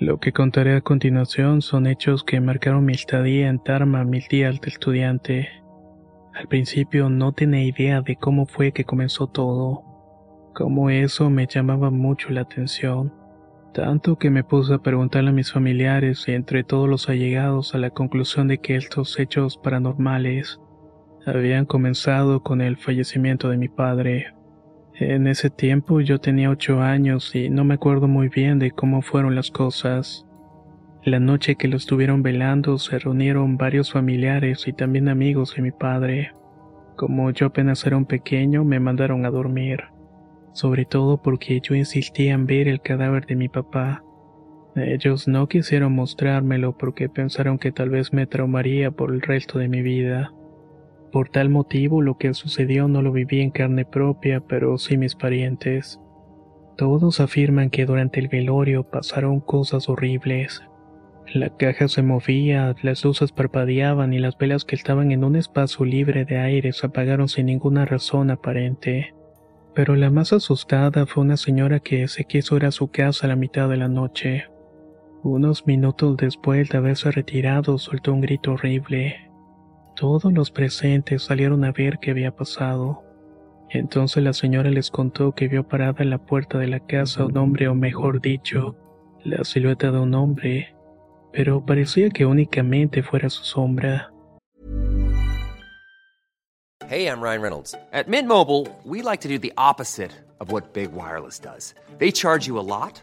Lo que contaré a continuación son hechos que marcaron mi estadía en Tarma mil días de estudiante. Al principio no tenía idea de cómo fue que comenzó todo, cómo eso me llamaba mucho la atención, tanto que me puse a preguntarle a mis familiares y entre todos los allegados a la conclusión de que estos hechos paranormales habían comenzado con el fallecimiento de mi padre. En ese tiempo yo tenía ocho años y no me acuerdo muy bien de cómo fueron las cosas. La noche que lo estuvieron velando se reunieron varios familiares y también amigos de mi padre. Como yo apenas era un pequeño, me mandaron a dormir, sobre todo porque yo insistía en ver el cadáver de mi papá. Ellos no quisieron mostrármelo porque pensaron que tal vez me traumaría por el resto de mi vida. Por tal motivo lo que sucedió no lo viví en carne propia, pero sí mis parientes. Todos afirman que durante el velorio pasaron cosas horribles. La caja se movía, las luces parpadeaban y las velas que estaban en un espacio libre de aire se apagaron sin ninguna razón aparente. Pero la más asustada fue una señora que se quiso ir a su casa a la mitad de la noche. Unos minutos después de haberse retirado soltó un grito horrible. Todos los presentes salieron a ver qué había pasado. Entonces la señora les contó que vio parada en la puerta de la casa un hombre, o mejor dicho, la silueta de un hombre, pero parecía que únicamente fuera su sombra. Hey, I'm Ryan Reynolds. At Mint Mobile, we like to do the opposite of what Big Wireless does. They charge you a lot,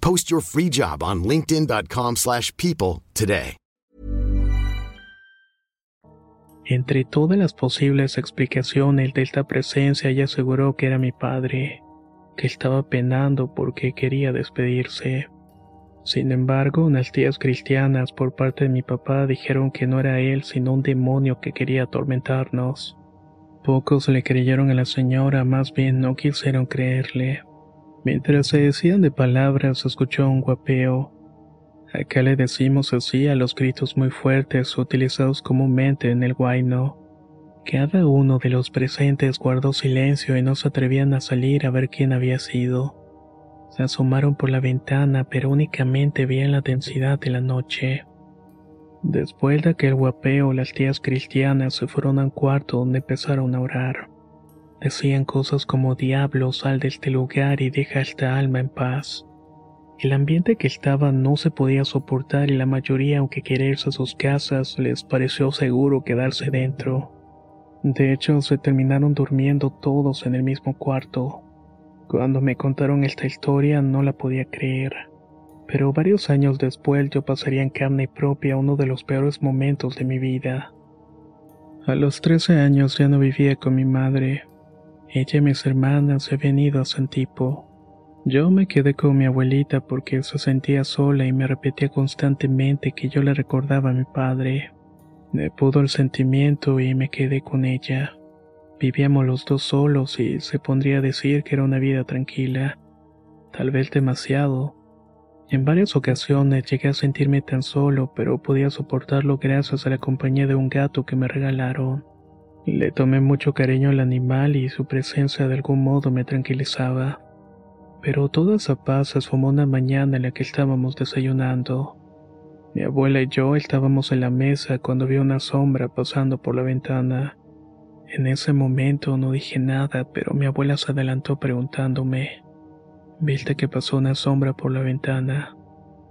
Post your free job on linkedin.com/people slash people today. Entre todas las posibles explicaciones de esta presencia, ella aseguró que era mi padre, que estaba penando porque quería despedirse. Sin embargo, unas tías cristianas por parte de mi papá dijeron que no era él sino un demonio que quería atormentarnos. Pocos le creyeron a la señora, más bien no quisieron creerle. Mientras se decían de palabras, escuchó un guapeo. Acá le decimos así a los gritos muy fuertes utilizados comúnmente en el guayno. Cada uno de los presentes guardó silencio y no se atrevían a salir a ver quién había sido. Se asomaron por la ventana, pero únicamente veían la densidad de la noche. Después de aquel guapeo, las tías cristianas se fueron a un cuarto donde empezaron a orar. Decían cosas como diablo, sal de este lugar y deja esta alma en paz. El ambiente que estaba no se podía soportar y la mayoría, aunque quererse a sus casas, les pareció seguro quedarse dentro. De hecho, se terminaron durmiendo todos en el mismo cuarto. Cuando me contaron esta historia no la podía creer, pero varios años después yo pasaría en carne propia uno de los peores momentos de mi vida. A los 13 años ya no vivía con mi madre. Ella y mis hermanas se habían ido a Santipo. Yo me quedé con mi abuelita porque se sentía sola y me repetía constantemente que yo le recordaba a mi padre. Me pudo el sentimiento y me quedé con ella. Vivíamos los dos solos y se pondría a decir que era una vida tranquila. tal vez demasiado. En varias ocasiones llegué a sentirme tan solo, pero podía soportarlo gracias a la compañía de un gato que me regalaron. Le tomé mucho cariño al animal y su presencia de algún modo me tranquilizaba. Pero toda esa paz se una mañana en la que estábamos desayunando. Mi abuela y yo estábamos en la mesa cuando vi una sombra pasando por la ventana. En ese momento no dije nada, pero mi abuela se adelantó preguntándome, ¿Viste que pasó una sombra por la ventana?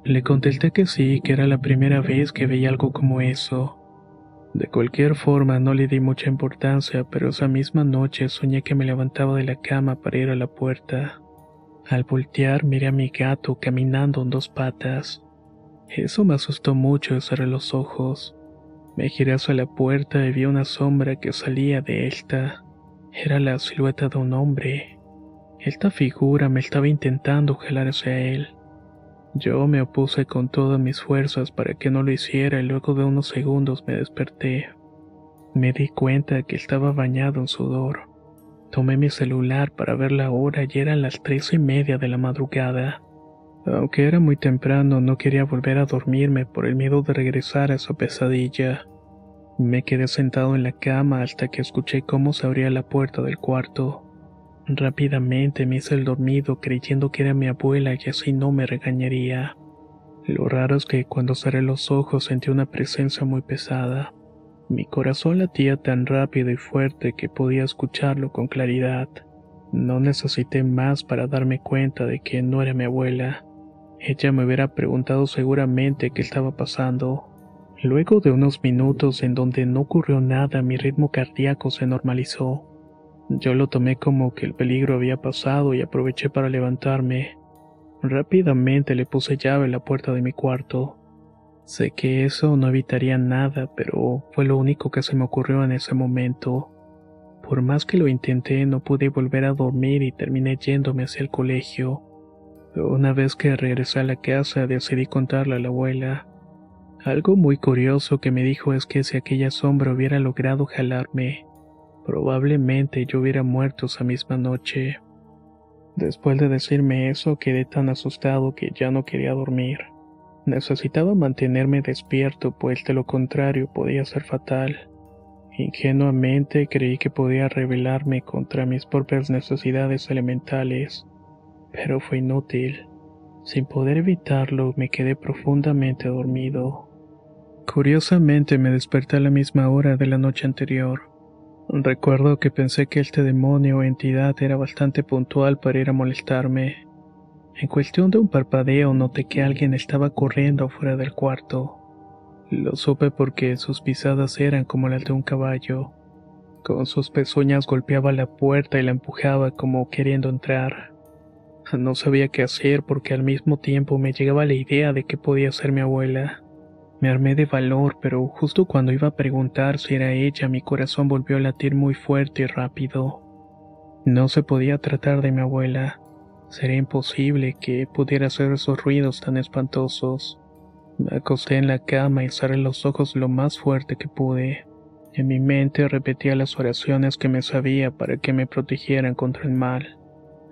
Le contesté que sí, que era la primera vez que veía algo como eso. De cualquier forma no le di mucha importancia, pero esa misma noche soñé que me levantaba de la cama para ir a la puerta. Al voltear miré a mi gato caminando en dos patas. Eso me asustó mucho y cerré los ojos. Me giré hacia la puerta y vi una sombra que salía de esta. Era la silueta de un hombre. Esta figura me estaba intentando jalar hacia él. Yo me opuse con todas mis fuerzas para que no lo hiciera y luego de unos segundos me desperté. Me di cuenta que estaba bañado en sudor. Tomé mi celular para ver la hora y eran las tres y media de la madrugada. Aunque era muy temprano, no quería volver a dormirme por el miedo de regresar a esa pesadilla. Me quedé sentado en la cama hasta que escuché cómo se abría la puerta del cuarto. Rápidamente me hice el dormido creyendo que era mi abuela y así no me regañaría. Lo raro es que cuando cerré los ojos sentí una presencia muy pesada. Mi corazón latía tan rápido y fuerte que podía escucharlo con claridad. No necesité más para darme cuenta de que no era mi abuela. Ella me hubiera preguntado seguramente qué estaba pasando. Luego de unos minutos en donde no ocurrió nada, mi ritmo cardíaco se normalizó. Yo lo tomé como que el peligro había pasado y aproveché para levantarme. Rápidamente le puse llave a la puerta de mi cuarto. Sé que eso no evitaría nada, pero fue lo único que se me ocurrió en ese momento. Por más que lo intenté, no pude volver a dormir y terminé yéndome hacia el colegio. Una vez que regresé a la casa, decidí contarle a la abuela. Algo muy curioso que me dijo es que si aquella sombra hubiera logrado jalarme, Probablemente yo hubiera muerto esa misma noche. Después de decirme eso quedé tan asustado que ya no quería dormir. Necesitaba mantenerme despierto, pues de lo contrario podía ser fatal. Ingenuamente creí que podía rebelarme contra mis propias necesidades elementales, pero fue inútil. Sin poder evitarlo, me quedé profundamente dormido. Curiosamente me desperté a la misma hora de la noche anterior. Recuerdo que pensé que este demonio o entidad era bastante puntual para ir a molestarme. En cuestión de un parpadeo noté que alguien estaba corriendo fuera del cuarto. Lo supe porque sus pisadas eran como las de un caballo. Con sus pezuñas golpeaba la puerta y la empujaba como queriendo entrar. No sabía qué hacer porque al mismo tiempo me llegaba la idea de que podía ser mi abuela. Me armé de valor, pero justo cuando iba a preguntar si era ella, mi corazón volvió a latir muy fuerte y rápido. No se podía tratar de mi abuela. Sería imposible que pudiera hacer esos ruidos tan espantosos. Me acosté en la cama y cerré los ojos lo más fuerte que pude. En mi mente repetía las oraciones que me sabía para que me protegieran contra el mal.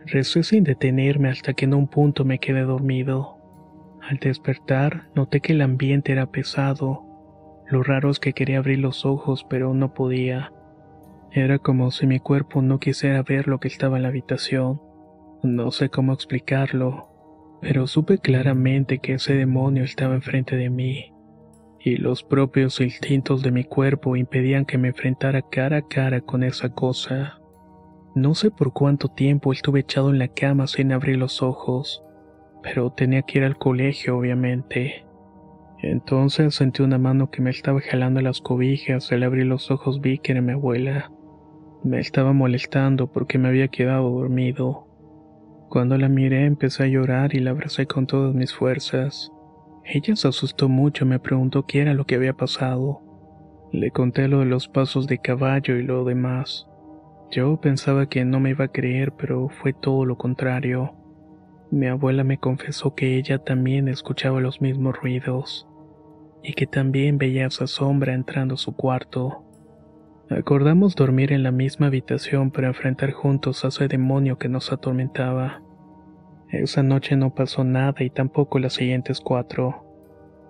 Recé sin detenerme hasta que en un punto me quedé dormido. Al despertar, noté que el ambiente era pesado. Lo raro es que quería abrir los ojos, pero no podía. Era como si mi cuerpo no quisiera ver lo que estaba en la habitación. No sé cómo explicarlo, pero supe claramente que ese demonio estaba enfrente de mí, y los propios instintos de mi cuerpo impedían que me enfrentara cara a cara con esa cosa. No sé por cuánto tiempo estuve echado en la cama sin abrir los ojos pero tenía que ir al colegio, obviamente. Entonces sentí una mano que me estaba jalando las cobijas, al abrir los ojos vi que era mi abuela. Me estaba molestando porque me había quedado dormido. Cuando la miré empecé a llorar y la abracé con todas mis fuerzas. Ella se asustó mucho y me preguntó qué era lo que había pasado. Le conté lo de los pasos de caballo y lo demás. Yo pensaba que no me iba a creer, pero fue todo lo contrario. Mi abuela me confesó que ella también escuchaba los mismos ruidos y que también veía esa sombra entrando a su cuarto. Acordamos dormir en la misma habitación para enfrentar juntos a ese demonio que nos atormentaba. Esa noche no pasó nada y tampoco las siguientes cuatro.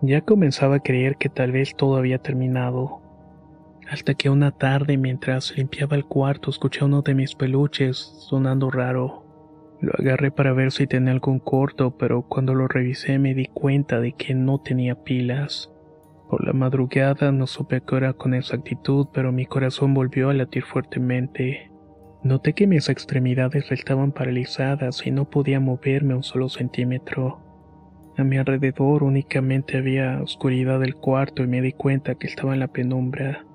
Ya comenzaba a creer que tal vez todo había terminado. Hasta que una tarde mientras limpiaba el cuarto escuché uno de mis peluches sonando raro. Lo agarré para ver si tenía algún corto, pero cuando lo revisé me di cuenta de que no tenía pilas. Por la madrugada no supe qué era con exactitud, pero mi corazón volvió a latir fuertemente. Noté que mis extremidades estaban paralizadas y no podía moverme un solo centímetro. A mi alrededor únicamente había oscuridad del cuarto y me di cuenta que estaba en la penumbra,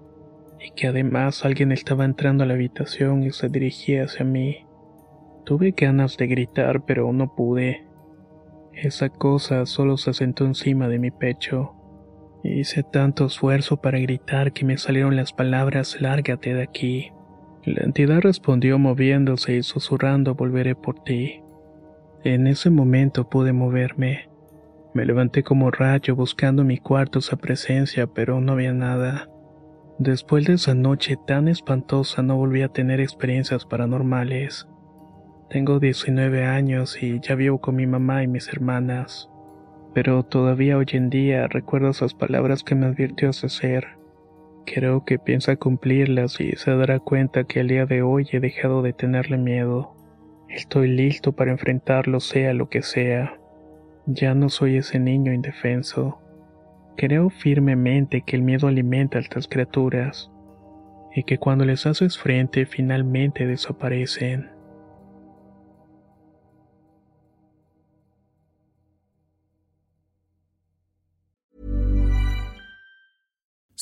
y que además alguien estaba entrando a la habitación y se dirigía hacia mí. Tuve ganas de gritar, pero no pude. Esa cosa solo se sentó encima de mi pecho. Hice tanto esfuerzo para gritar que me salieron las palabras lárgate de aquí. La entidad respondió moviéndose y susurrando volveré por ti. En ese momento pude moverme. Me levanté como rayo buscando mi cuarto esa presencia, pero no había nada. Después de esa noche tan espantosa no volví a tener experiencias paranormales. Tengo 19 años y ya vivo con mi mamá y mis hermanas. Pero todavía hoy en día recuerdo esas palabras que me advirtió César. Creo que piensa cumplirlas y se dará cuenta que al día de hoy he dejado de tenerle miedo. Estoy listo para enfrentarlo sea lo que sea. Ya no soy ese niño indefenso. Creo firmemente que el miedo alimenta a estas criaturas y que cuando les haces frente finalmente desaparecen.